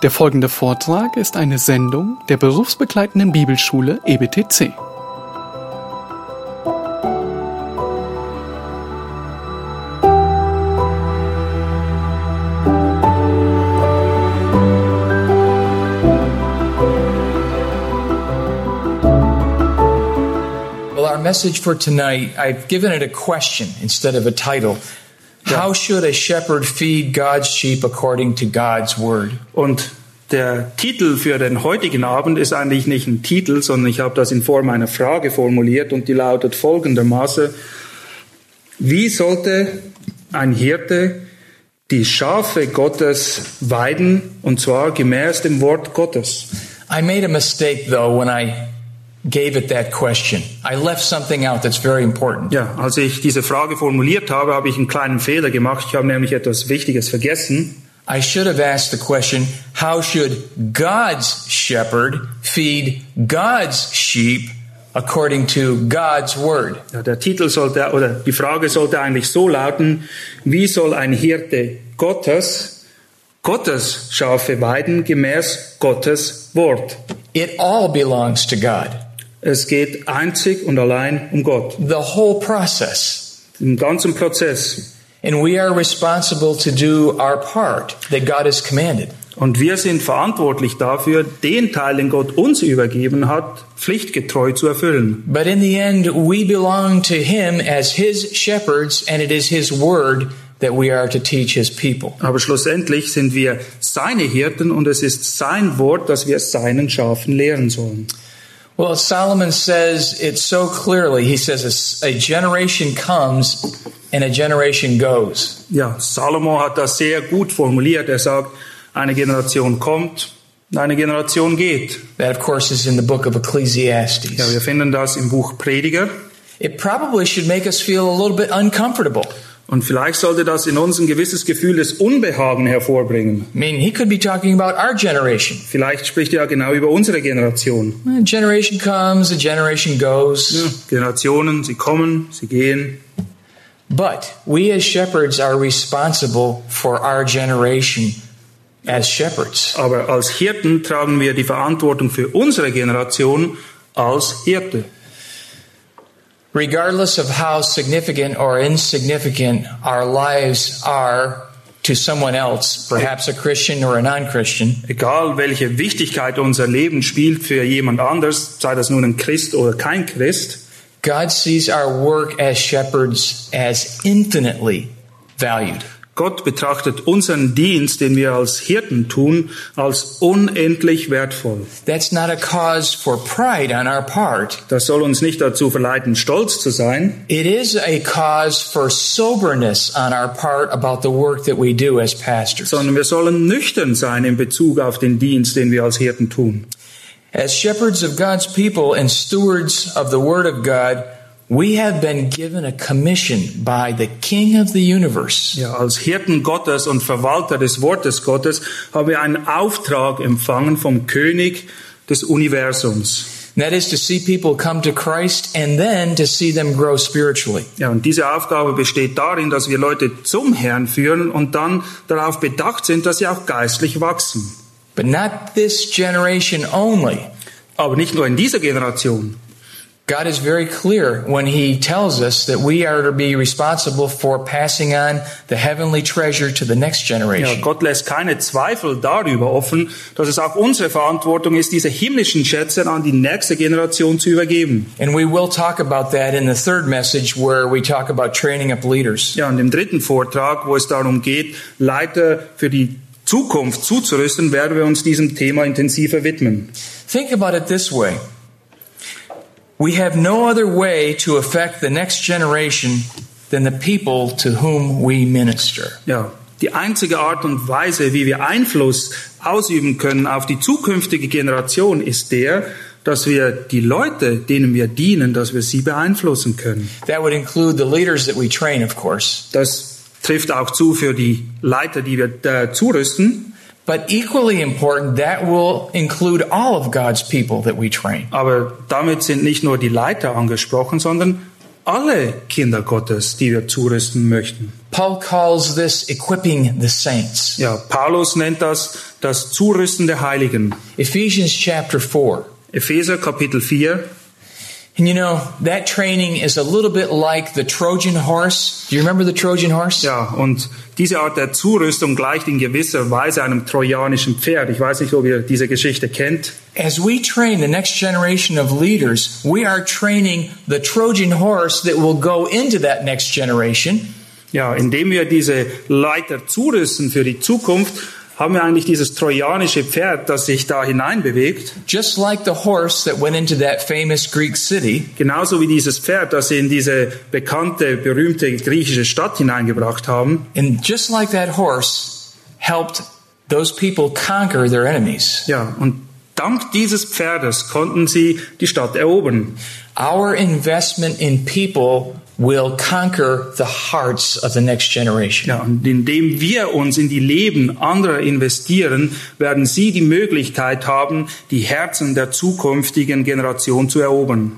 Der folgende Vortrag ist eine Sendung der berufsbegleitenden Bibelschule EBTC. Well, our message for tonight, I've given it a question instead of a title. How should a shepherd feed God's sheep according to God's word? Und der Titel für den heutigen Abend ist eigentlich nicht ein Titel, sondern ich habe das in Form einer Frage formuliert und die lautet folgendermaßen. Wie sollte ein Hirte die Schafe Gottes weiden und zwar gemäß dem Wort Gottes? I made a mistake though when I gave it that question. I left something out that's very important. Ja, als ich diese Frage formuliert habe, habe ich einen kleinen Fehler gemacht. Ich habe nämlich etwas Wichtiges vergessen. I should have asked the question, how should God's shepherd feed God's sheep according to God's word? Ja, der Titel sollte oder die Frage sollte eigentlich so lauten: Wie soll ein Hirte Gottes Gottes Schafe weiden gemäß Gottes Wort? It all belongs to God. Es geht einzig und allein um Gott, The whole process. im ganzen Prozess. And we are responsible to do our part that God has commanded. Und wir sind verantwortlich dafür, den Teil, den Gott uns übergeben hat, pflichtgetreu zu erfüllen. But in the end, we belong to Him as His shepherds, and it is His word that we are to teach His people. Aber schlussendlich sind wir seine Hirten und es ist sein Wort, das wir seinen Schafen lehren sollen. Well, Solomon says it so clearly. He says, A generation comes and a generation goes. Ja, Salomo hat das sehr gut formuliert. Er sagt, eine Generation kommt, eine Generation geht. That, of course, is in the book of Ecclesiastes. Ja, wir finden das im Buch Prediger. It probably should make us feel a little bit uncomfortable. Und vielleicht sollte das in uns ein gewisses Gefühl des Unbehagen hervorbringen. I mean, he could be talking about our generation. Vielleicht spricht er genau über unsere Generation. A generation comes, a generation goes. Ja, Generationen, sie kommen, sie gehen. But we as shepherds are responsible for our generation as shepherds. Aber als Hirten tragen wir die Verantwortung für unsere Generation als Hirte. Regardless of how significant or insignificant our lives are to someone else, perhaps a Christian or a non Christian, Egal welche Wichtigkeit unser Leben spielt für jemand anders, sei das nun ein Christ oder kein Christ, God sees our work as shepherds as infinitely valued. Gott betrachtet unseren Dienst, den wir als Hirten tun, als unendlich wertvoll. That's not a cause for pride on our part. Das soll uns nicht dazu verleiten, stolz zu sein, It is a cause for soberness on our part about the work that we do as pastors. sondern wir sollen nüchtern sein in Bezug auf den Dienst, den wir als Hirten tun. As shepherds of God's people and stewards of the Word of God, we have been given a commission by the King of the universe Ja, als Hirten Gottes und Verwalter des Wortes Gottes haben wir einen Auftrag empfangen vom König des Universums. That is to see people come to Christ and then to see them grow spiritually. Ja, und diese Aufgabe besteht darin, dass wir Leute zum Herrn führen und dann darauf bedacht sind, dass sie auch geistlich wachsen. But not this generation only. Aber nicht nur in dieser Generation. God is very clear when He tells us that we are to be responsible for passing on the heavenly treasure to the next Ja, generation. Gott lässt keine Zweifel darüber offen, dass es auch unsere Verantwortung ist, diese himmlischen Schätze an die nächste Generation zu übergeben. And we will talk about that in the third message where we talk about training up leaders. Ja, und im dritten Vortrag, wo es darum geht, Leiter für die Zukunft zuzurüsten, werden wir uns diesem Thema intensiver widmen. Think about it this way. We have no other way to affect the next generation than the people to whom we minister. Ja, die einzige Art und Weise, wie wir Einfluss ausüben können auf die zukünftige Generation, ist der, dass wir die Leute, denen wir dienen, dass wir sie beeinflussen können. That would include the leaders that we train, of course. Das trifft auch zu für die Leiter, die wir äh, zurüsten. But equally important, that will include all of God's people that we train. Aber damit sind nicht nur die Leiter angesprochen, sondern alle Kinder Gottes, die wir zurüsten möchten. Paul calls this equipping the saints. Ja, Paulus nennt das das Zurüsten der Heiligen. Ephesians chapter 4. Epheser Kapitel 4. And you know, that training is a little bit like the Trojan horse. Do you remember the Trojan horse? Ja, und diese Art der Zurüstung gleicht in gewisser Weise einem trojanischen Pferd. Ich weiß nicht, ob ihr diese Geschichte kennt. As we train the next generation of leaders, we are training the Trojan horse that will go into that next generation. Ja, indem wir diese Leiter zurüsten für die Zukunft, haben wir eigentlich dieses trojanische Pferd, das sich da hineinbewegt. Just like the horse that went into that famous Greek city, Genauso wie dieses Pferd, das sie in diese bekannte, berühmte griechische Stadt hineingebracht haben. and just like that horse helped those people conquer their enemies. Ja, und dank dieses Pferdes konnten sie die Stadt erobern. Our investment in people will conquer the hearts of the next generation. Ja, und indem wir uns in die Leben anderer investieren, werden sie die Möglichkeit haben, die Herzen der zukünftigen Generation zu erobern.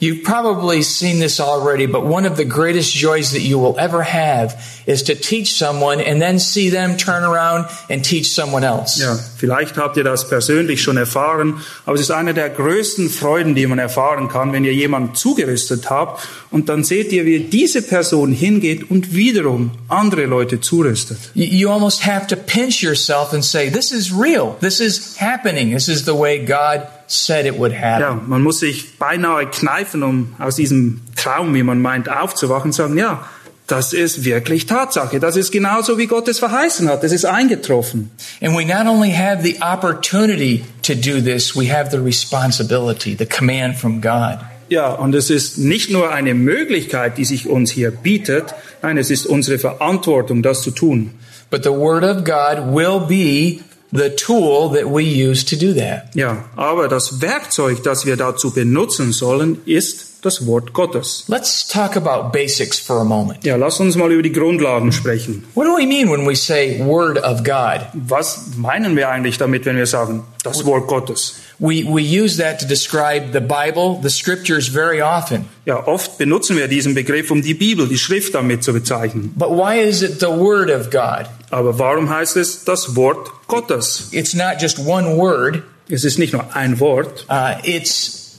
You've probably seen this already, but one of the greatest joys that you will ever have is to teach someone and then see them turn around and teach someone else. Ja, vielleicht habt ihr das persönlich schon erfahren, aber es ist eine der größten Freuden, die man erfahren kann, wenn ihr jemanden zugerüstet habt und dann seht ihr, wie diese Person hingeht und wiederum andere Leute zurüstet. You, you almost have to pinch yourself and say, this is real. This is happening. This is the way God said it would happen. Ja, man muss sich beinahe kneifen, um aus diesem Traum, wie man meint, aufzuwachen und sagen, ja, das ist wirklich Tatsache. Das ist genauso, wie Gott es verheißen hat. Es ist eingetroffen. And we not only have the opportunity to do this, we have the responsibility, the command from God. Ja, und es ist nicht nur eine Möglichkeit, die sich uns hier bietet, nein, es ist unsere Verantwortung, das zu tun. But the Word of God will be the tool that we use to do that. Ja, aber das Werkzeug, das wir dazu benutzen sollen, ist das Wort Gottes. Let's talk about basics for a moment. Ja, lass uns mal über die Grundlagen sprechen. What do we mean when we say Word of God? Was meinen wir eigentlich damit, wenn wir sagen, das Wort Gottes? We, we use that to describe the Bible, the scriptures very often. Ja, oft benutzen wir diesen Begriff, um die Bibel, die Schrift damit zu bezeichnen. But why is it the Word of God? Aber warum heißt es das Wort Gottes? It's not just one word, Es ist nicht nur ein Wort, uh, it's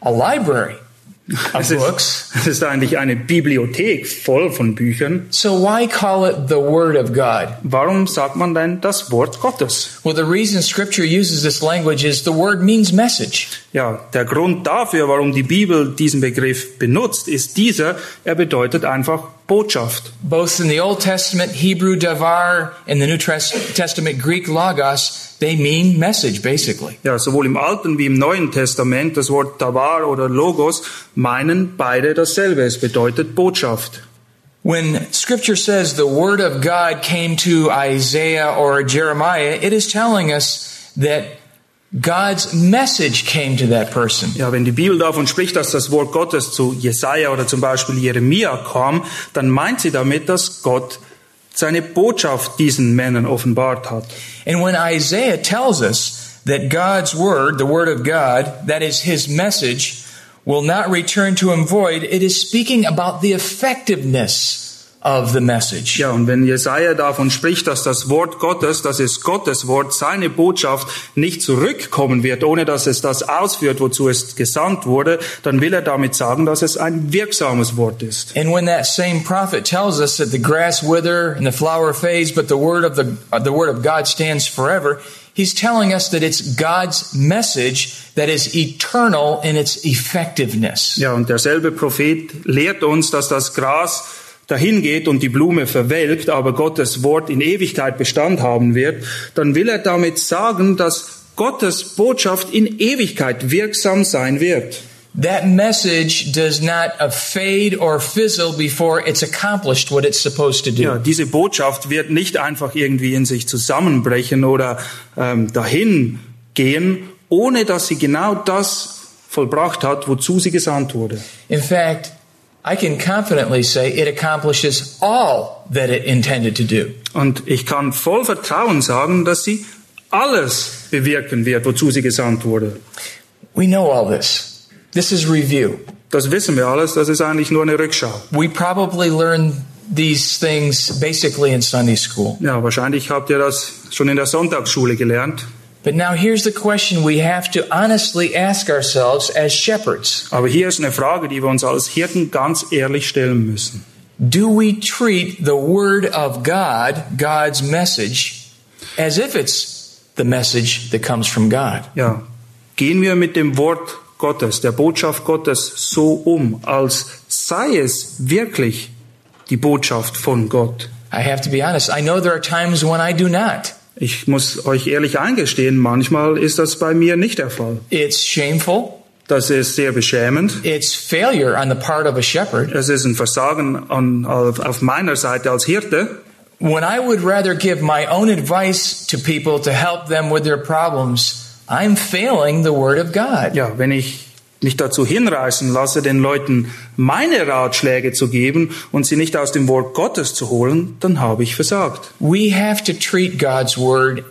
a library of es ist, books. es ist eigentlich eine Bibliothek voll von Büchern. So why call it the Word of God? Warum sagt man denn das Wort Gottes? Well, the reason Scripture uses this language is the word means message. Ja, der Grund dafür, warum die Bibel diesen Begriff benutzt, ist dieser, er bedeutet einfach Botschaft. Both in the Old Testament, Hebrew davar, in the New Testament, Greek logos, they mean message, basically. Ja, sowohl im Alten wie im Neuen Testament, das Wort Tavar oder Logos, meinen beide dasselbe. Es bedeutet Botschaft. When Scripture says the Word of God came to Isaiah or Jeremiah, it is telling us that God's message came to that person. Ja, wenn die Bibel davon spricht, dass das Wort Gottes zu Jesaja oder zum Beispiel Jeremia kam, dann meint sie damit, dass Gott seine Botschaft diesen Männern offenbart hat. And when Isaiah tells us that God's Word, the Word of God, that is His message, will not return to Him void, it is speaking about the effectiveness of the message. Ja, und wenn Jesaja davon spricht, dass das Wort Gottes, das ist Gottes Wort, seine Botschaft nicht zurückkommen wird, ohne dass es das ausführt, wozu es gesandt wurde, dann will er damit sagen, dass es ein wirksames Wort ist. And when that same prophet tells us that the grass wither and the flower fades, but the word of the uh, the word of God stands forever, he's telling us that it's God's message that is eternal in its effectiveness. Ja, und derselbe Prophet lehrt uns, dass das Gras dahin geht und die Blume verwelkt, aber Gottes Wort in Ewigkeit Bestand haben wird, dann will er damit sagen, dass Gottes Botschaft in Ewigkeit wirksam sein wird. That message does not fade or fizzle before it's accomplished what it's supposed to do. Ja, diese Botschaft wird nicht einfach irgendwie in sich zusammenbrechen oder ähm, dahin gehen, ohne dass sie genau das vollbracht hat, wozu sie gesandt wurde. In fact, I can confidently say it accomplishes all that it intended to do. Und ich kann voll Vertrauen sagen, dass sie alles bewirken wird, wozu sie gesandt wurde. We know all this. This is review. Das wissen wir alles, das ist eigentlich nur eine Rückschau. We probably learned these things basically in Sunday school. Ja, wahrscheinlich habt ihr das schon in der Sonntagsschule gelernt. But now here's the question we have to honestly ask ourselves as shepherds. Aber hier ist eine Frage, die wir uns als Hirten ganz ehrlich stellen müssen. Do we treat the Word of God, God's message, as if it's the message that comes from God? Ja, gehen wir mit dem Wort Gottes, der Botschaft Gottes so um, als sei es wirklich die Botschaft von Gott. I have to be honest. I know there are times when I do not. Ich muss euch ehrlich eingestehen, manchmal ist das bei mir nicht der Fall. It's shameful. Das ist sehr beschämend. It's failure on the part of a shepherd. Es ist ein Versagen an, auf, auf meiner Seite als Hirte. When I would rather give my own advice to people to help them with their problems, I'm failing the Word of God. Ja, wenn ich mich dazu hinreißen lasse, den Leuten meine Ratschläge zu geben und sie nicht aus dem Wort Gottes zu holen, dann habe ich versagt. We have to treat God's Word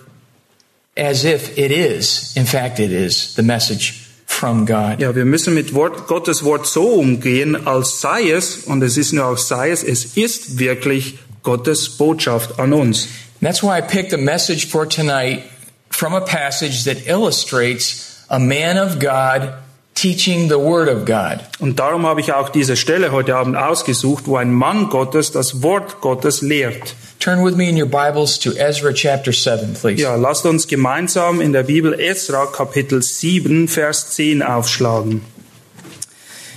as if it is, in fact, it is the message from God. Ja, wir müssen mit Wort, Gottes Wort so umgehen, als sei es, und es ist nur auch sei es, es ist wirklich Gottes Botschaft an uns. And that's why I picked a message for tonight from a passage that illustrates a man of God teaching the Word of God. Und darum habe ich auch diese Stelle heute Abend ausgesucht, wo ein Mann Gottes das Wort Gottes lehrt. Turn with me in your Bibles to Ezra chapter 7, please. Ja, lasst uns gemeinsam in der Bibel Esra Kapitel 7 Vers 10 aufschlagen.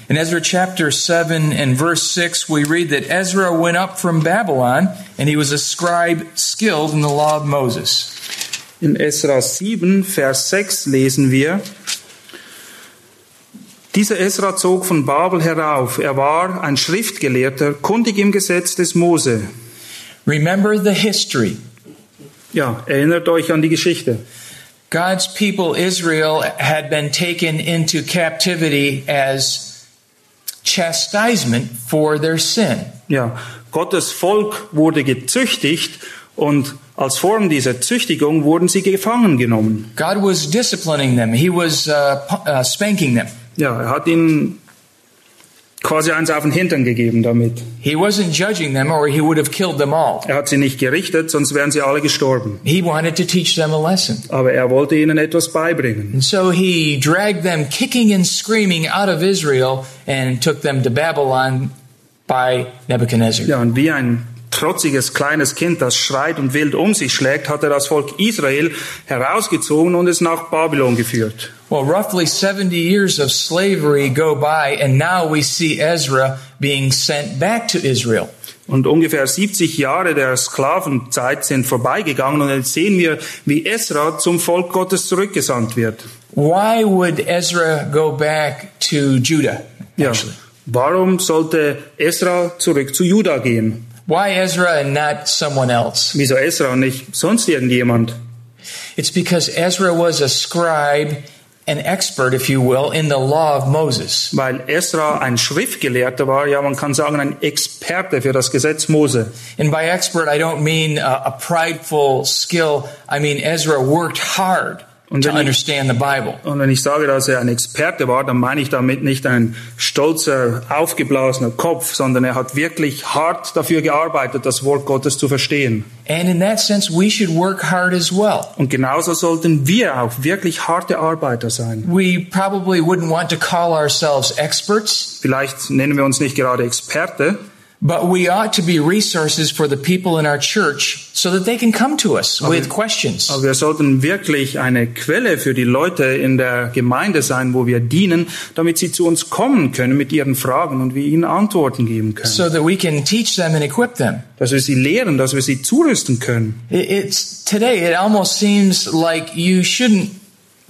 In Ezra chapter 7 and verse 6, we read that Ezra went up from Babylon and he was a scribe skilled in the law of Moses. In Esra 7 Vers 6 lesen wir, dieser Esra zog von Babel herauf. Er war ein Schriftgelehrter, kundig im Gesetz des Mose. Remember the history. Ja, erinnert euch an die Geschichte. God's people, Israel, had been taken into captivity as chastisement for their sin. Ja, Gottes Volk wurde gezüchtigt und als Form dieser Züchtigung wurden sie gefangen genommen. God was disciplining them. He was uh, uh, spanking them. Ja, er hat ihnen quasi eins auf den Hintern gegeben damit. He wasn't judging them or he would have killed them all. Er hat sie nicht gerichtet, sonst wären sie alle gestorben. He wanted to teach them a lesson. Aber er wollte ihnen etwas beibringen. And so he dragged them kicking and screaming out of Israel and took them to Babylon by Nebuchadnezzar. Ja, und wie ein trotziges kleines Kind, das schreit und wild um sich schlägt, hat er das Volk Israel herausgezogen und es nach Babylon geführt. Well, roughly 70 years of slavery go by, and now we see Ezra being sent back to Israel. Und ungefähr 70 Jahre der Sklavenzeit sind vorbeigegangen und jetzt sehen wir, wie Esra zum Volk Gottes zurückgesandt wird. Why would Ezra go back to Judah? Ja. Actually, Warum sollte Esra zurück zu Juda gehen? Why Ezra and not someone else? Wieso Esra und nicht sonst irgendjemand? It's because Ezra was a scribe, an expert, if you will, in the law of Moses. Weil Esra ein Schriftgelehrter war, ja, man kann sagen, ein Experte für das Gesetz Mose. And by expert, I don't mean a, a prideful skill. I mean Ezra worked hard Und wenn ich- understand the Bible. Und wenn ich sage, dass er ein Experte war, dann meine ich damit nicht ein stolzer, aufgeblasener Kopf, sondern er hat wirklich hart dafür gearbeitet, das Wort Gottes zu verstehen. And in that sense, we should work hard as well. Und genauso sollten wir auch wirklich harte Arbeiter sein. We probably wouldn't want to call ourselves experts, Vielleicht nennen wir uns nicht gerade Experte, but we ought to be resources for the people in our church so that they can come to us with questions. aber wir sollten wirklich eine Quelle für die Leute in der Gemeinde sein, wo wir dienen, damit sie zu uns kommen können mit ihren Fragen und wir ihnen Antworten geben können. So that we can teach them and equip them. Dass wir sie lehren, dass wir sie zurüsten können. It- It's today. It almost seems like you shouldn't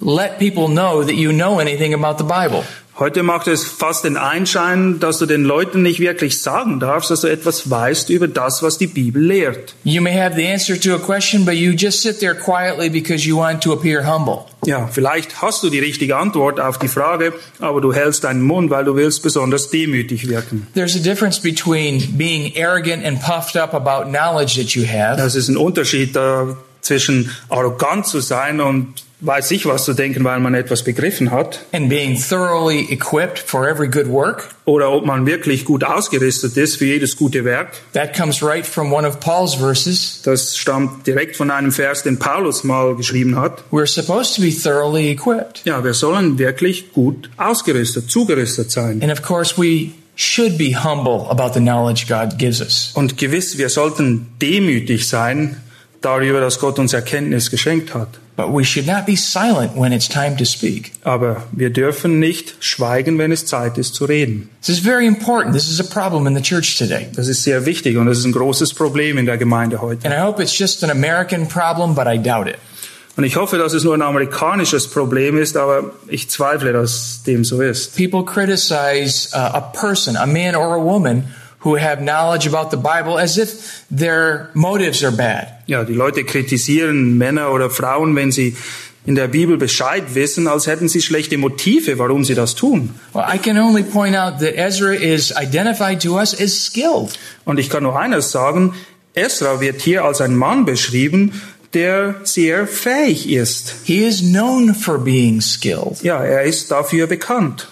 let people know that you know anything about the Bible. Heute macht es fast den Einschein, dass du den Leuten nicht wirklich sagen darfst, dass du etwas weißt über das, was die Bibel lehrt. You may have the answer to a question, but you just sit there quietly because you want to appear humble. Ja, vielleicht hast du die richtige Antwort auf die Frage, aber du hältst deinen Mund, weil du willst besonders demütig wirken. There's a difference between being arrogant and puffed up about knowledge that you have Das ist ein Unterschied. Da zwischen arrogant zu sein und weiß ich was zu denken, weil man etwas begriffen hat, and being thoroughly equipped for every good work. oder ob man wirklich gut ausgerüstet ist für jedes gute Werk. That comes right from one of Paul's verses. Das stammt direkt von einem Vers, den Paulus mal geschrieben hat. We're supposed to be thoroughly equipped. Ja, wir sollen wirklich gut ausgerüstet, zugerüstet sein. And of course, we should be humble about the knowledge God gives us. Und gewiss, wir sollten demütig sein darüber, dass Gott uns Erkenntnis geschenkt hat. We should not be silent when it's time to speak. Aber wir dürfen nicht schweigen, wenn es Zeit ist zu reden. This is very important. This is a problem in the church today. Das ist sehr wichtig und das ist ein großes Problem in der Gemeinde heute. And I hope it's just an American problem, but I doubt it. Und ich hoffe, dass es nur ein amerikanisches Problem ist, aber ich zweifle, dass dem so ist. People criticize uh, a person, a man or a woman, who have knowledge about the Bible as if their motives are bad. Ja, die Leute kritisieren Männer oder Frauen, wenn sie in der Bibel Bescheid wissen, als hätten sie schlechte Motive, warum sie das tun. Well, I can only point out that Ezra is identified to us as skilled. Und ich kann nur eines sagen, Esra wird hier als ein Mann beschrieben, der sehr fähig ist. He is known for being skilled. Ja, er ist dafür bekannt.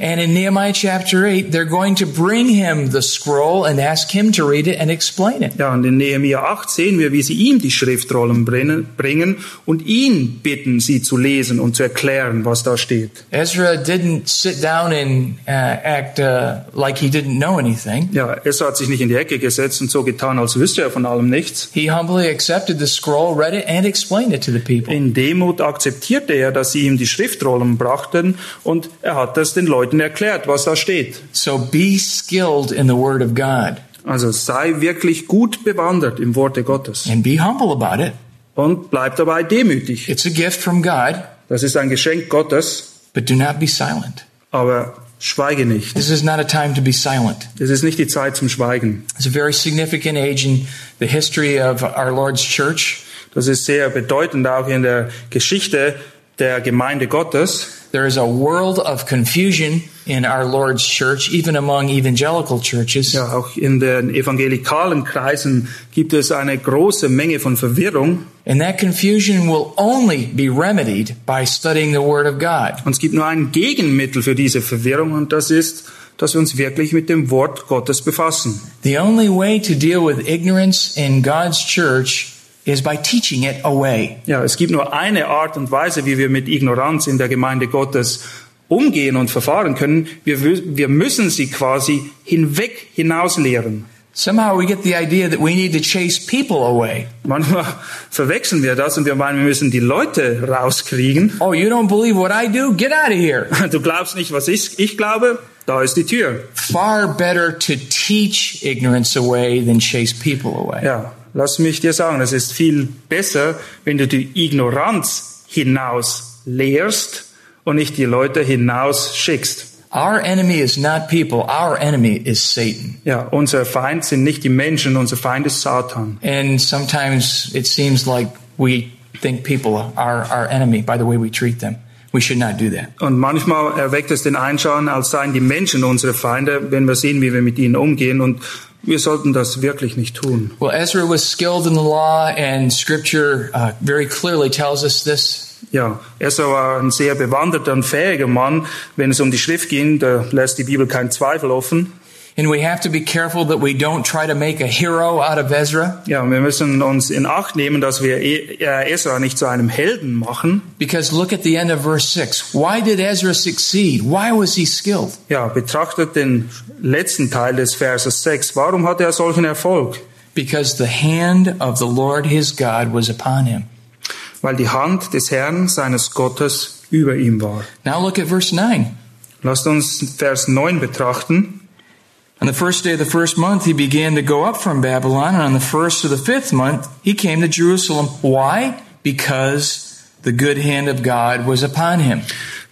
And in Nehemiah chapter 8, they're going to bring him the scroll and ask him to read it and explain it. Ja, und in Nehemiah 8 sehen wir, wie sie ihm die Schriftrollen bringen und ihn bitten, sie zu lesen und zu erklären, was da steht. Ezra didn't sit down and uh, act uh, like he didn't know anything. Ja, Esra hat sich nicht in die Ecke gesetzt und so getan, als wüsste er von allem nichts. He humbly accepted the scroll, read it, and explained it to the people. In Demut akzeptierte er, dass sie ihm die Schriftrollen brachten und er hat es den Leuten erklärt, was da steht. So be skilled in the Word of God Also sei wirklich gut bewandert im Worte Gottes and be humble about it. und bleib dabei demütig. It's a gift from God, Das ist ein Geschenk Gottes, but do not be silent. aber schweige nicht. This is not a time to be silent. Es ist nicht die Zeit zum Schweigen. It's a very significant age in the history of our Lord's church. Das ist sehr bedeutend auch in der Geschichte der Gemeinde Gottes. There is a world of confusion in our Lord's church, even among evangelical churches. Ja, auch in den evangelikalen Kreisen gibt es eine große Menge von Verwirrung. And that confusion will only be remedied by studying the Word of God. Und es gibt nur ein Gegenmittel für diese Verwirrung und das ist, dass wir uns wirklich mit dem Wort Gottes befassen. The only way to deal with ignorance in God's church is by teaching it away. Ja, es gibt nur eine Art und Weise, wie wir mit Ignoranz in der Gemeinde Gottes umgehen und verfahren können. Wir, wir müssen sie quasi hinweg hinaus lehren. Somehow we get the idea that we need to chase people away. Manchmal verwechseln wir das und wir meinen, wir müssen die Leute rauskriegen. Oh, you don't believe what I do? Get out of here. Du glaubst nicht, was ich, ich glaube? Da ist die Tür. Far better to teach ignorance away than chase people away. Ja, lass mich dir sagen, es ist viel besser, wenn du die Ignoranz hinaus lehrst und nicht die Leute hinaus schickst. Our enemy is not people. Our enemy is Satan. Ja, unser Feind sind nicht die Menschen, unser Feind ist Satan. And sometimes it seems like we think people are our enemy by the way we treat them. We should not do that. Und manchmal erweckt es den Einschauen, als seien die Menschen unsere Feinde, wenn wir sehen, wie wir mit ihnen umgehen. Und wir sollten das wirklich nicht tun. Well, Ezra was skilled in the law, and Scripture uh, very clearly tells us this. Ja, Esra war ein sehr bewanderter und fähiger Mann. Wenn es um die Schrift ging, da lässt die Bibel keinen Zweifel offen. And we have to be careful that we don't try to make a hero out of Ezra, Ja, und wir müssen uns in Acht nehmen, dass wir E- äh, Esra nicht zu einem Helden machen. because look at the end of verse 6. Why did Ezra succeed? Why was he skilled? Ja, betrachtet den letzten Teil des Verses 6. Warum hatte er solchen Erfolg? Because the hand of the Lord his God was upon him. Weil die Hand des Herrn, seines Gottes, über ihm war. Now look at verse 9. Lasst uns Vers 9 betrachten. On the first day of the first month, he began to go up from Babylon, and on the first of the fifth month, he came to Jerusalem. Why? Because the good hand of God was upon him.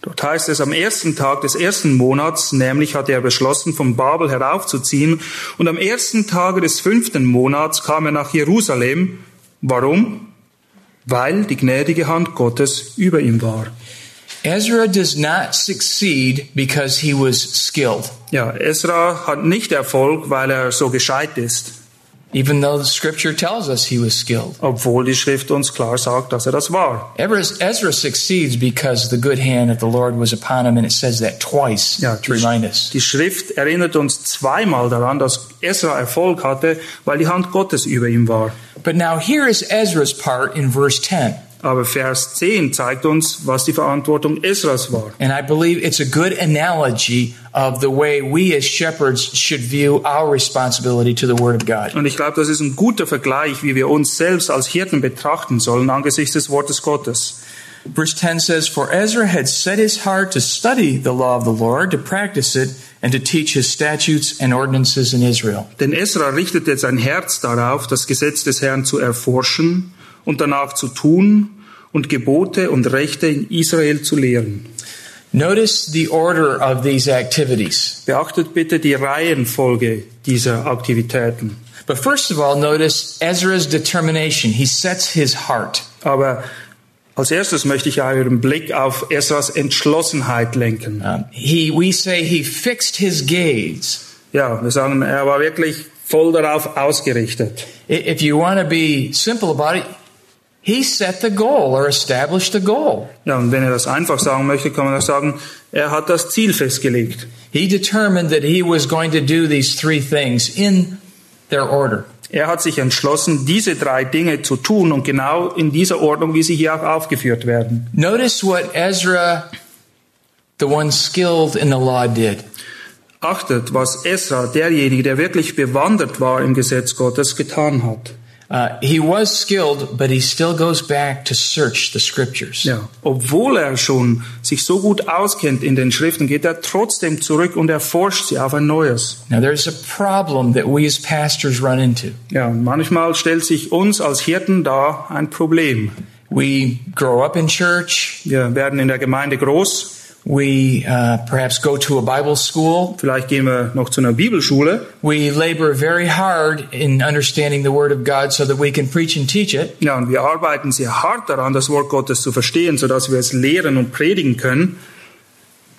Dort heißt es, am ersten Tag des ersten Monats, nämlich hatte er beschlossen, von Babel heraufzuziehen, und am ersten Tage des fünften Monats kam er nach Jerusalem. Warum? Weil die gnädige Hand Gottes über ihm war. Ezra does not succeed because he was skilled. Ja, Esra hat nicht Erfolg, weil er so gescheit ist. even though the scripture tells us he was skilled. obwohl die Schrift uns klar sagt, dass er das war. Ezra, Ezra succeeds because the good hand of the Lord was upon him, and it says that twice Ja, to remind us. die, Schrift erinnert uns zweimal daran, dass Esra Erfolg hatte, weil die Hand Gottes über ihm war. But now here is Ezra's part in verse 10. Aber Vers 10 zeigt uns, was die Verantwortung Esras war. And I believe it's a good analogy of the way we as shepherds should view our responsibility to the Word of God. Und ich glaube, das ist ein guter Vergleich, wie wir uns selbst als Hirten betrachten sollen angesichts des Wortes Gottes. Verse 10 says, For Ezra had set his heart to study the law of the Lord, to practice it, and to teach his statutes and ordinances in Israel. Denn Esra richtete sein Herz darauf, das Gesetz des Herrn zu erforschen und danach zu tun und Gebote und Rechte in Israel zu lehren. Notice the order of these activities. Beachtet bitte die Reihenfolge dieser Aktivitäten. But first of all, notice Ezra's determination. He sets his heart. Aber als erstes möchte ich euren Blick auf Esras Entschlossenheit lenken. Um, he, we say he fixed his gaze. Ja, wir sagen, er war wirklich voll darauf ausgerichtet. If you want to be simple about it, he set the goal or established the goal. Ja, und wenn er das einfach sagen möchte, kann man auch sagen, er hat das Ziel festgelegt. He determined that he was going to do these three things in their order. Er hat sich entschlossen, diese drei Dinge zu tun und genau in dieser Ordnung, wie sie hier auch aufgeführt werden. Notice what Ezra, the one skilled in the law, did. Achtet, was Esra, derjenige, der wirklich bewandert war im Gesetz Gottes, getan hat. Uh, he was skilled, but he still goes back to search the scriptures. Ja, obwohl er schon sich so gut auskennt in den Schriften, geht er trotzdem zurück und erforscht sie auf ein neues. Now, there's a problem that we as pastors run into. Ja, manchmal stellt sich uns als Hirten da ein Problem. We grow up in church. Wir werden in der Gemeinde groß, We uh, perhaps go to a Bible school. vielleicht gehen wir noch zu einer Bibelschule. We labor very hard in understanding the Word of God so that we can preach and teach it. Ja, und wir arbeiten sehr hart daran, das Wort Gottes zu verstehen, sodass wir es lehren und predigen können.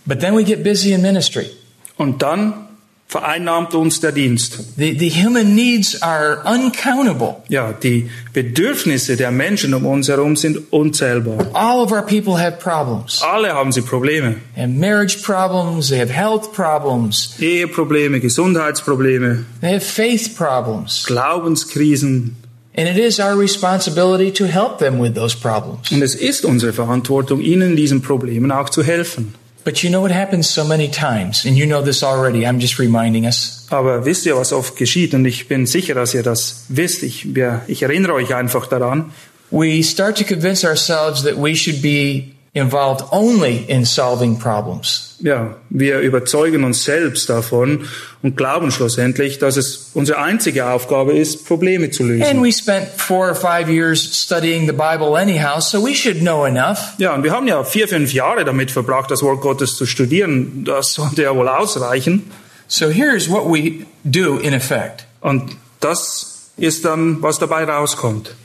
But then we get busy in ministry. Und dann vereinnahmt uns der Dienst. The, the human needs are uncountable. Ja, die Bedürfnisse der Menschen um uns herum sind unzählbar. All of our people have problems. Alle haben sie Probleme. They have marriage problems, they have health problems, Eheprobleme, Gesundheitsprobleme, they have faith problems. Glaubenskrisen. And it is our responsibility to help them with those problems. Und es ist unsere Verantwortung, ihnen diesen Problemen auch zu helfen. But you know what happens so many times, and you know this already, I'm just reminding us. Aber wisst ihr, was oft geschieht? Und ich bin sicher, dass ihr das wisst. Ich, wir, ich erinnere euch einfach daran. We start to convince ourselves that we should be involved only in solving problems. Ja, wir überzeugen uns selbst davon und glauben schlussendlich, dass es unsere einzige Aufgabe ist, Probleme zu And lösen. we spent four or five years studying the Bible anyhow, so we should know enough. Ja, und wir haben ja vier, fünf Jahre damit verbracht, das Wort Gottes zu studieren. Das sollte ja wohl ausreichen. So here's what we do in effect. Und das ist dann, was dabei rauskommt.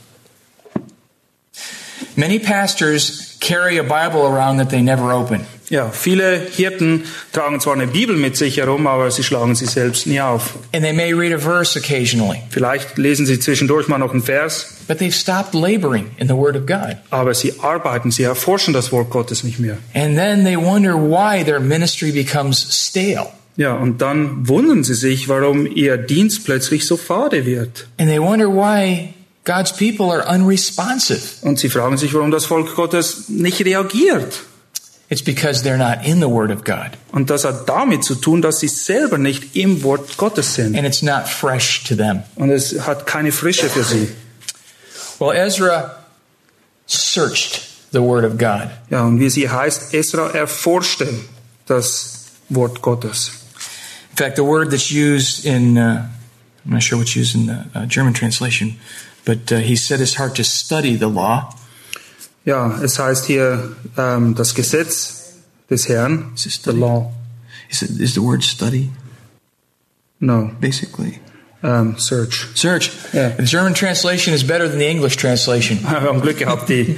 Many pastors carry a Bible around that they never open. Ja, viele Hirten tragen zwar eine Bibel mit sich herum, aber sie schlagen sie selbst nie auf. And they may read a verse occasionally, Vielleicht lesen sie zwischendurch mal noch einen Vers, but they've stopped laboring in the Word of God. aber sie arbeiten, sie erforschen das Wort Gottes nicht mehr. And then they wonder why their ministry becomes stale. Ja, und dann wundern sie sich, warum ihr Dienst plötzlich so fade wird. And they wonder why God's people are unresponsive. Und sie fragen sich, warum das Volk Gottes nicht reagiert. It's because they're not in the Word of God. Und das hat damit zu tun, dass sie selber nicht im Wort Gottes sind. And it's not fresh to them. Und es hat keine Frische für sie. Well, Ezra searched the Word of God. Ja, und wie sie heißt, Esra erforschte das Wort Gottes. In fact, the word that's used in, uh, I'm not sure what's used in the uh, German translation, but uh, he set his heart to study the law. Ja, es heißt hier ähm, das Gesetz des Herrn. Is The law. Is, it, is the word study, No, basically? ähm, search. Search. Yeah. The German translation is better than the English translation. Wir haben Glück gehabt, die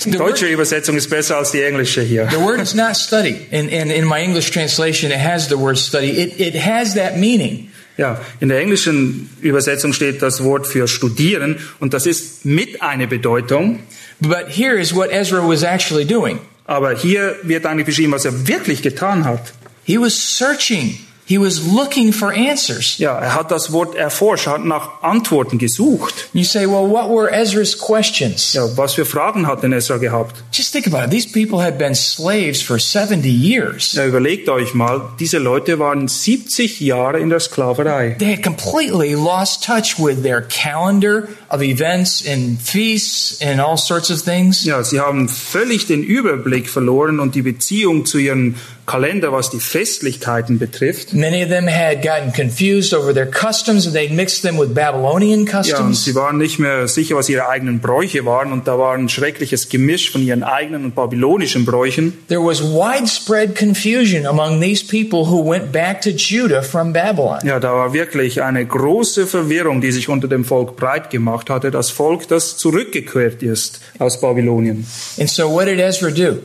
The word, deutsche Übersetzung ist besser als die englische hier. the word is not study. And, and in my English translation, it has the word study. It, it has that meaning. Ja, in der englischen Übersetzung steht das Wort für studieren und das ist mit eine Bedeutung. But here is what Ezra was actually doing. Aber hier wird eigentlich beschrieben, was er wirklich getan hat. He was searching. He was looking for answers. Ja, er hat das Wort erforscht, hat nach Antworten gesucht. You say, well, what were Ezra's questions? Ja, was für Fragen hat denn Esra gehabt? Just think about it. These people had been slaves for 70 years. Ja, überlegt euch mal, diese Leute waren 70 Jahre in der Sklaverei. They had completely lost touch with their calendar of events and feasts and all sorts of things. Ja, sie haben völlig den Überblick verloren und die Beziehung zu ihrem Kalender, was die Festlichkeiten betrifft. Many of them had gotten confused over their customs and they mixed them with Babylonian Ja, und customs. sie waren nicht mehr sicher, was ihre eigenen Bräuche waren und da war ein schreckliches Gemisch von ihren eigenen und babylonischen Bräuchen. There was widespread confusion among these people who went back to Judah from Babylon. Ja, da war wirklich eine große Verwirrung, die sich unter dem Volk breit gemacht hatte. Das Volk, das zurückgekehrt ist aus Babylonien. And so what did Ezra do?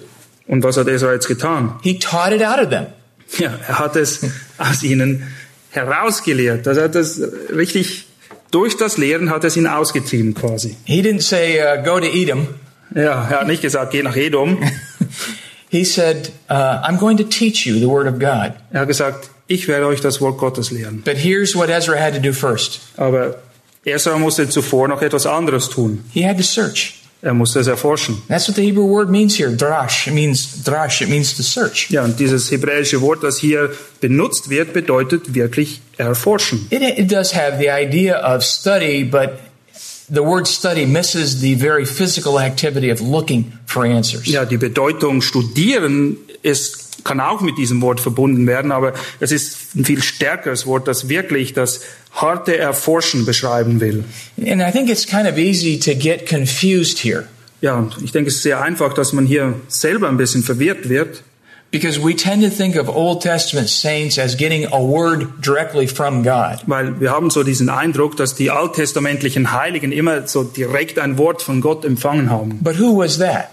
Und was hat Esra jetzt getan? He taught it out of them. Ja, er hat es aus ihnen herausgelehrt. Das hat das richtig durch das Lehren hat er es ihn ausgetrieben quasi. He didn't say, uh, go to Edom. Ja, er hat nicht gesagt, geh nach Edom. He said, uh, I'm going to teach you the Word of God. Er hat gesagt, ich werde euch das Wort Gottes lehren. But here's what Ezra had to do first Aber Esra musste zuvor noch etwas anderes tun. he had to search. Er musste es erforschen. That's what the Hebrew word means here. Drash. It means drash. It means to search. Ja, und dieses hebräische Wort, das hier benutzt wird, bedeutet wirklich erforschen. It, it does have the idea of study, but the word study misses the very physical activity of looking for answers. Ja, die Bedeutung studieren ist, kann auch mit diesem Wort verbunden werden, aber es ist ein viel stärkeres Wort, das wirklich das harte Erforschen beschreiben will. And I think it's kind of easy to get confused here Ja, ich denke, es ist sehr einfach, dass man hier selber ein bisschen verwirrt wird, because we tend to think of Old Testament saints as getting a word directly from God. weil wir haben so diesen Eindruck, dass die alttestamentlichen Heiligen immer so direkt ein Wort von Gott empfangen haben. But who was that?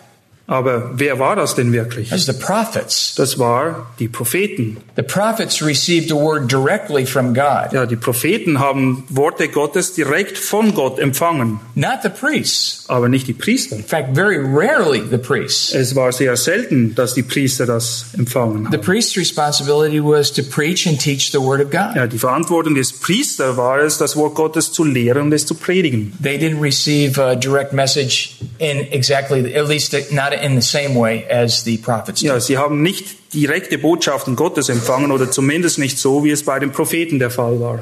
Aber wer war das denn wirklich? That's the prophets. Das war die Propheten. The prophets received a word directly from God, Ja, die Propheten haben Worte Gottes direkt von Gott empfangen, not the priests. aber nicht die Priester. In fact, very rarely the priests. Es war sehr selten, dass die Priester das empfangen The haben. priest's responsibility was to preach and teach the word of God. Ja, die Verantwortung des Priesters war es, das Wort Gottes zu lehren und es zu predigen. They didn't receive a direct message in exactly, at least not in the same way as the prophets. Ja, sie haben nicht direkte Botschaften Gottes empfangen oder zumindest nicht so, wie es bei den Propheten der Fall war.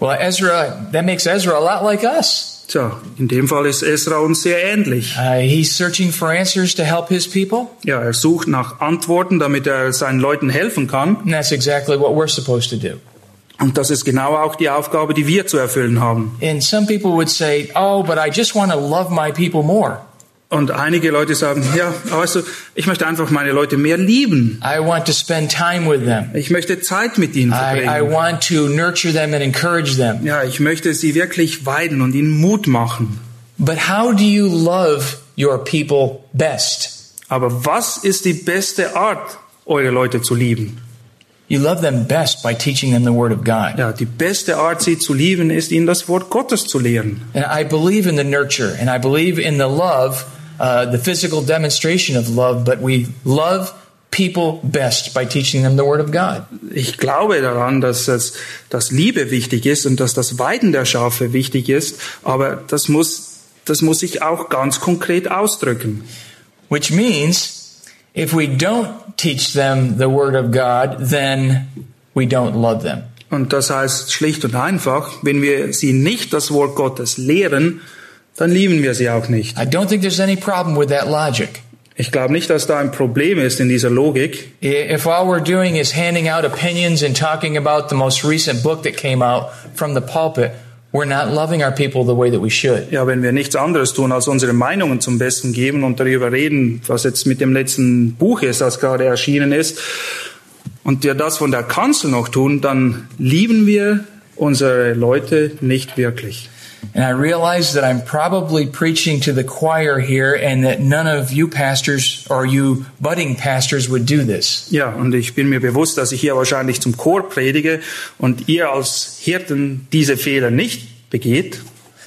Well, Ezra, that makes Ezra a lot like us. Tja, in dem Fall ist Esra uns sehr ähnlich. Uh, he's searching for answers to help his people, Ja, er sucht nach Antworten, damit er seinen Leuten helfen kann. and that's exactly what we're supposed to do. Und das ist genau auch die Aufgabe, die wir zu erfüllen haben. And some people would say, oh, but I just want to love my people more. Und einige Leute sagen, ja, weißt du, ich möchte einfach meine Leute mehr lieben. I want to spend time with them. Ich möchte Zeit mit ihnen verbringen. want to nurture them and encourage them. Ja, ich möchte sie wirklich weiden und ihnen Mut machen. But how do you love your people best? Aber was ist die beste Art, eure Leute zu lieben? You love them best by teaching them the Word of God. Ja, die beste Art, sie zu lieben, ist ihnen das Wort Gottes zu lehren. And I believe in the nurture and I believe in the love, uh, the physical demonstration of love, but we love people best by teaching them the Word of God. Ich glaube daran, dass es, dass Liebe wichtig ist und dass das Weiden der Schafe wichtig ist, aber das muss, das muss sich auch ganz konkret ausdrücken. Which means if we don't teach them the Word of God, then we don't love them. Und das heißt schlicht und einfach, wenn wir sie nicht das Wort Gottes lehren, dann lieben wir sie auch nicht. I don't think there's any problem with that logic. Ich glaube nicht, dass da ein Problem ist in dieser Logik. If all we're doing is handing out opinions and talking about the most recent book that came out from the pulpit, we're not loving our people the way that we should. Ja, wenn wir nichts anderes tun, als unsere Meinungen zum Besten geben und darüber reden, was jetzt mit dem letzten Buch ist, das gerade erschienen ist, und wir das von der Kanzel noch tun, dann lieben wir unsere Leute nicht wirklich. And I realize that I'm probably preaching to the choir here and that none of you pastors or you budding pastors would do this. Ja, und ich bin mir bewusst, dass ich hier wahrscheinlich zum Chor predige und ihr als Hirten diese Fehler nicht begeht.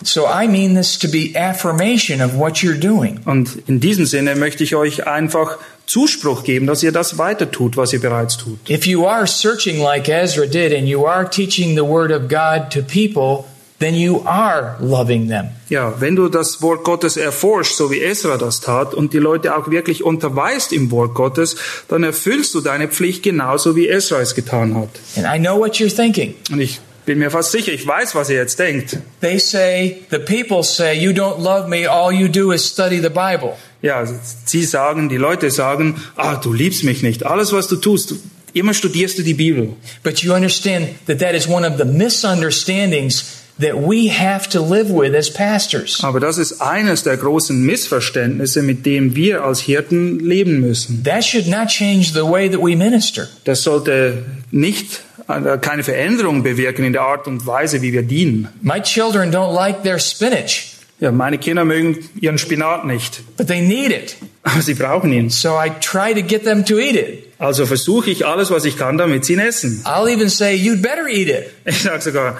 So I mean this to be affirmation of what you're doing. Und in diesem Sinne möchte ich euch einfach Zuspruch geben, dass ihr das weiter tut, was ihr bereits tut. If you are searching like Ezra did and you are teaching the word of God to people, then you are loving them. Ja, wenn du das Wort Gottes erforschst, so wie Esra das tat, und die Leute auch wirklich unterweist im Wort Gottes, dann erfüllst du deine Pflicht genauso wie Esra es getan hat. And I know what you're thinking. Und ich bin mir fast sicher, ich weiß, was ihr jetzt denkt. They say, the people say, you don't love me, all you do is study the Bible. Ja, sie sagen, die Leute sagen, ah, du liebst mich nicht. Alles, was du tust, immer studierst du die Bibel. But you understand that that is one of the misunderstandings that we have to live with as pastors. Aber das ist eines der großen Missverständnisse, mit dem wir als Hirten leben müssen. That should not change the way that we minister. Das sollte nicht äh, keine Veränderung bewirken in der Art und Weise, wie wir dienen. My children don't like their spinach, Ja, meine Kinder mögen ihren Spinat nicht, but they need it. aber sie brauchen ihn. So I try to get them to eat it. Also versuche ich alles, was ich kann, damit sie ihn essen. I'll even say, you'd better eat it Ich sage sogar,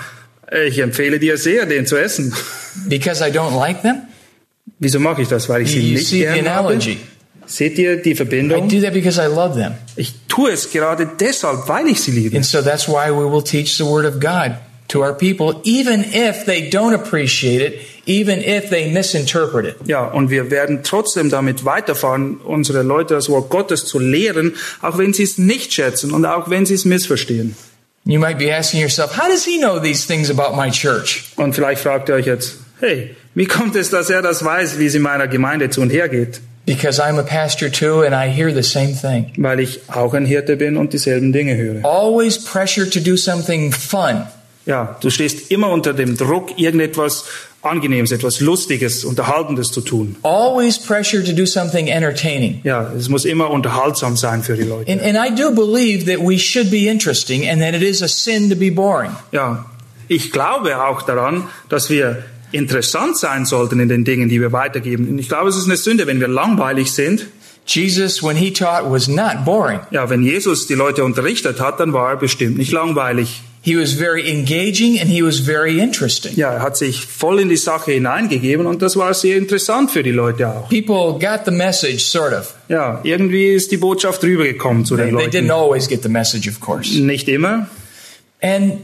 ich empfehle dir sehr, den zu essen. because I don't like them. Wieso mache ich das? Weil ich sie You nicht see the gern habe? Seht ihr die I Verbindung? do that because I love them. Ich tue es gerade deshalb, weil ich sie liebe. And so that's why we will teach the Word of God to our people, even if they don't appreciate it, even if they misinterpret it. Ja, und wir werden trotzdem damit weiterfahren, unsere Leute das Wort Gottes zu lehren, auch wenn sie es nicht schätzen und auch wenn sie es missverstehen. You might be asking yourself, how does he know these things about my church? Und vielleicht fragt ihr euch jetzt, hey, wie kommt es, dass er das weiß, wie es in meiner Gemeinde zu und her geht? Because I'm a pastor too, and I hear the same thing. Weil ich auch ein Hirte bin und dieselben Dinge höre. Always pressure to do something fun. Ja, du stehst immer unter dem Druck, irgendetwas Angenehmes, etwas Lustiges, Unterhaltendes zu tun. Always pressure to do something entertaining. Ja, es muss immer unterhaltsam sein für die Leute. And, and I do believe that we should be interesting and that it is a sin to be boring. Ja, ich glaube auch daran, dass wir interessant sein sollten in den Dingen, die wir weitergeben. Und ich glaube, es ist eine Sünde, wenn wir langweilig sind. Jesus, when he taught, was not boring. Ja, wenn Jesus die Leute unterrichtet hat, dann war er bestimmt nicht langweilig. He was very engaging and he was very interesting. Ja, er hat sich voll in die Sache hineingegeben und das war sehr interessant für die Leute auch. People got the message, sort of. Ja, irgendwie ist die Botschaft rübergekommen zu They, den they didn't Leuten. always get the message, of course. Nicht immer. And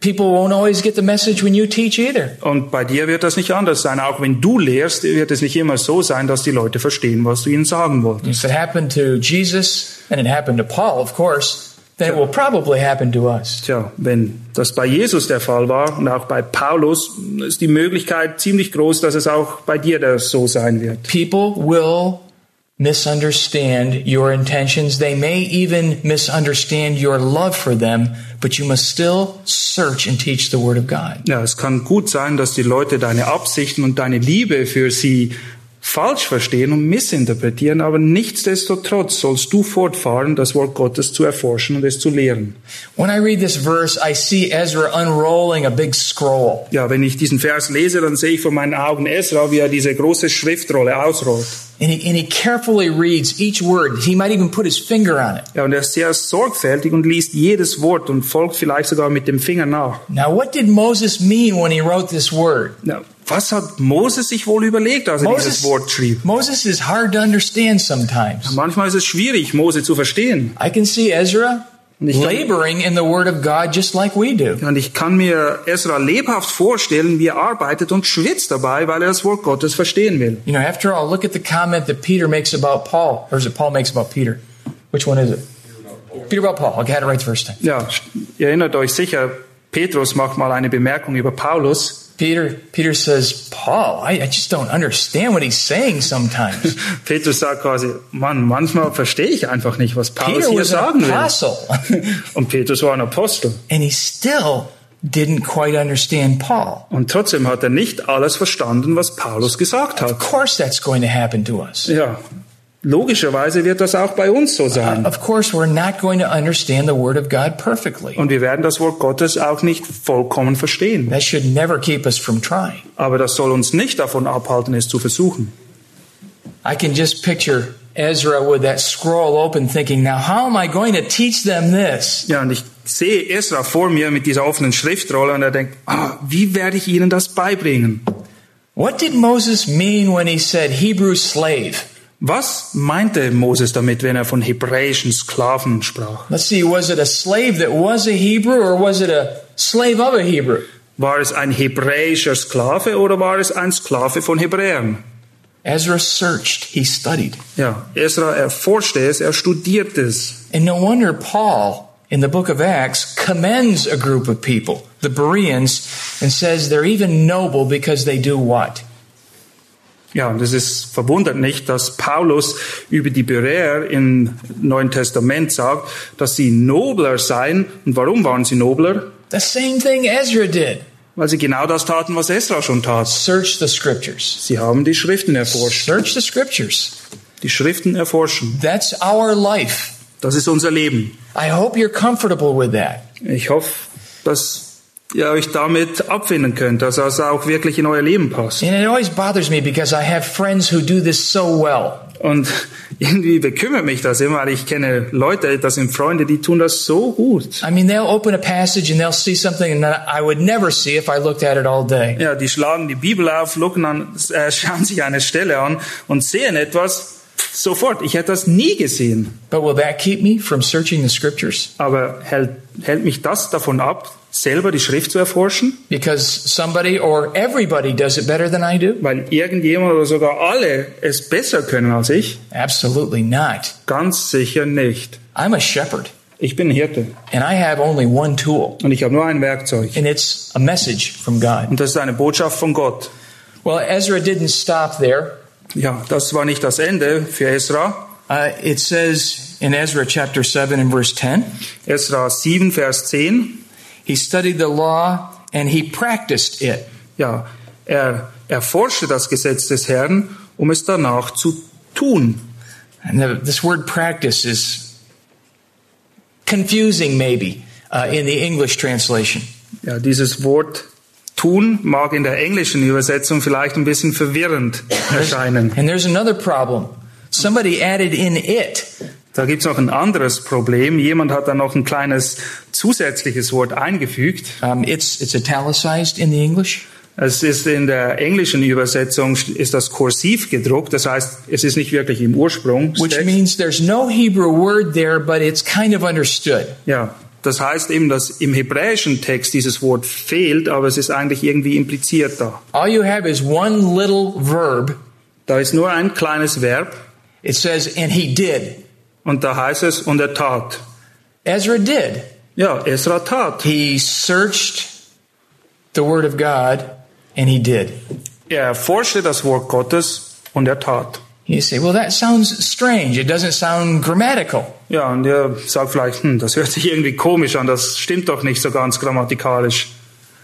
people won't always get the message when you teach either. Und bei dir wird das nicht anders sein. Auch wenn du lehrst, wird es nicht immer so sein, dass die Leute verstehen, was du ihnen sagen wolltest. If it happened to Jesus and it happened to Paul, of course, then it will probably happen to us. Tja, wenn das bei Jesus der Fall war und auch bei Paulus, ist die Möglichkeit ziemlich groß, dass es auch bei dir das so sein wird. People will misunderstand your intentions. They may even misunderstand your love for them, but you must still search and teach the Word of God. Ja, es kann gut sein, dass die Leute deine Absichten und deine Liebe für sie falsch verstehen und missinterpretieren, aber nichtsdestotrotz sollst du fortfahren, das Wort Gottes zu erforschen und es zu lehren. When I read this verse, I see Ezra unrolling a big scroll. Ja, wenn ich diesen Vers lese, dann sehe ich vor meinen Augen Esra, wie er diese große Schriftrolle ausrollt. And he, and he carefully reads each word. He might even put his finger on it. Ja, und er ist sehr sorgfältig und liest jedes Wort und folgt vielleicht sogar mit dem Finger nach. Now, what did Moses mean when he wrote this word? Ja, was hat Moses sich wohl überlegt, als er dieses Wort schrieb? Moses is hard to understand sometimes. Manchmal ist es schwierig, Mose zu verstehen. I can see Ezra Und ich kann, laboring in the Word of God just like we do. und ich kann mir Esra lebhaft vorstellen, wie er arbeitet und schwitzt dabei, weil er das Wort Gottes verstehen will. You know, after all, look at the comment that Peter makes about Paul, or is it Paul makes about Peter? Which one is it? Peter about Paul. Okay, I had it right the first time. Ja, ihr erinnert euch sicher, Petrus macht mal eine Bemerkung über Paulus. Peter, Peter says, Paul, I, I just don't understand what he's saying sometimes. Petrus sagt quasi, Mann, manchmal verstehe ich einfach nicht, was Paulus Peter hier sagen will. Und Petrus war ein Apostel. and he still didn't quite understand Paul. Und trotzdem hat er nicht alles verstanden, was Paulus gesagt Of hat. course, that's going to happen to us. Ja, logischerweise wird das auch bei uns so sein. Of course, we're not going to understand the Word of God perfectly. Und wir werden das Wort Gottes auch nicht vollkommen verstehen. That should never keep us from trying. Aber das soll uns nicht davon abhalten, es zu versuchen. I can just picture Ezra with that scroll open thinking, now how am I going to teach them this? Ja, und ich sehe Esra vor mir mit dieser offenen Schriftrolle und er denkt, ah, wie werde ich ihnen das beibringen? What did Moses mean when he said Hebrew slave? Was meinte Moses damit, wenn er von hebräischen Sklaven sprach? Let's see, was it a slave that was a Hebrew or was it a slave of a Hebrew? War es ein hebräischer Sklave oder war es ein Sklave von Hebräern? Ezra searched, he studied. Ja, Esra erforschte es, er studiert es. And no wonder Paul in the book of Acts commends a group of people, the Bereans, and says they're even noble because they do what? Ja, und es ist verwundert nicht, dass Paulus über die Bereer im Neuen Testament sagt, dass sie nobler seien. Und warum waren sie nobler? The same thing Ezra did. Weil sie genau das taten, was Esra schon tat. Search the scriptures. Sie haben die Schriften erforscht. Search the scriptures. Die Schriften erforschen. That's our life. Das ist unser Leben. I hope you're comfortable with that. Ich hoffe, dass ihr euch damit abfinden könnt, dass das auch wirklich in euer Leben passt. And it always bothers me because I have friends who do this so well. Und irgendwie bekümmert mich das immer, weil ich kenne Leute, das sind Freunde, die tun das so gut. I mean, they'll open a passage and they'll see something that I would never see if I looked at it all day. Ja, die schlagen die Bibel auf, an, äh, schauen sich eine Stelle an und sehen etwas sofort. Ich hätte das nie gesehen. But will that keep me from searching the scriptures? Aber hält, hält mich das davon ab, selber die Schrift zu erforschen? Because somebody or everybody does it better than I do? Weil irgendjemand oder sogar alle es besser können als ich? Absolutely not. Ganz sicher nicht. I'm a shepherd Ich bin Hirte and I have only one tool und ich habe nur ein Werkzeug. and it's a message from God. Und das ist eine Botschaft von Gott. Well, Ezra didn't stop there. Ja, das war nicht das Ende für Esra. Uh, it says in Ezra chapter 7 and verse 10, Esra 7, Vers 10. He studied the law and he practiced it. Ja, er erforschte das Gesetz des Herrn, um es danach zu tun. And the, this word practice is confusing, maybe, uh, in the English translation. Ja, dieses Wort tun mag in der englischen Übersetzung vielleicht ein bisschen verwirrend erscheinen. And there's another problem. Somebody added in it. Da gibt's noch ein anderes Problem. Jemand hat da noch ein kleines zusätzliches Wort eingefügt. Um, it's, it's italicized in the English. Es ist in der englischen Übersetzung ist das kursiv gedruckt, das heißt, es ist nicht wirklich im Ursprung. Which means there's no Hebrew word there, but it's kind of understood. Ja, das heißt eben, dass im hebräischen Text dieses Wort fehlt, aber es ist eigentlich irgendwie impliziert da. All you have is one little verb. Da ist nur ein kleines Verb It says, and he did. Und da heißt es und er tat. Ezra did. Ja, Esra tat. He searched the word of God and he did. Er erforschte das Wort Gottes und er tat. You say, well, that sounds strange. It doesn't sound grammatical. Ja, und er sagt vielleicht, hm, das hört sich irgendwie komisch an, das stimmt doch nicht so ganz grammatikalisch.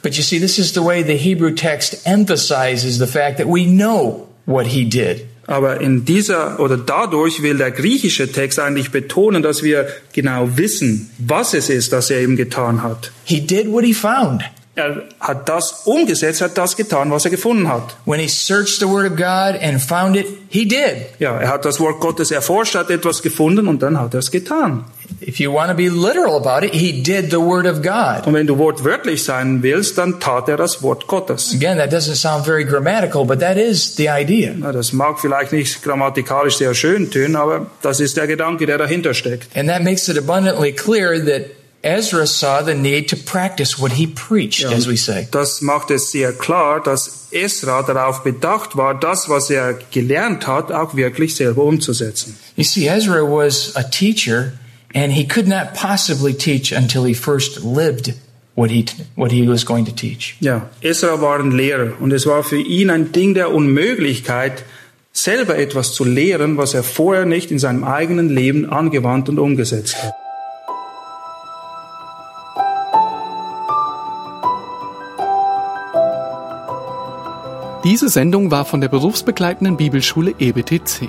But you see, this is the way the Hebrew text emphasizes the fact that we know what he did. Aber in dieser oder dadurch will der griechische Text eigentlich betonen, dass wir genau wissen, was es ist, das er eben getan hat. He did what he found. Er hat das umgesetzt, hat das getan, was er gefunden hat. When he searched the word of God and found it, he did. Ja, er hat das Wort Gottes erforscht, hat etwas gefunden und dann hat er es getan. If you want to be literal about it, he did the word of God. Und wenn du wortwörtlich sein willst, dann tat er das Wort Gottes. Again, that doesn't sound very grammatical, but that is the idea. Na, das mag vielleicht nicht grammatikalisch sehr schön tönen, aber das ist der Gedanke, der dahinter steckt. And that makes it abundantly clear that Ezra saw the need to practice what he preached, Ja, as we say. Das macht es sehr klar, dass Esra darauf bedacht war, das, was er gelernt hat, auch wirklich selber umzusetzen. You see, Ezra was a teacher, and he could not possibly teach until he first lived what he, what he was going to teach. Ja, Esra war ein Lehrer und es war für ihn ein Ding der Unmöglichkeit, selber etwas zu lehren, was er vorher nicht in seinem eigenen Leben angewandt und umgesetzt hat. Diese Sendung war von der berufsbegleitenden Bibelschule EBTC.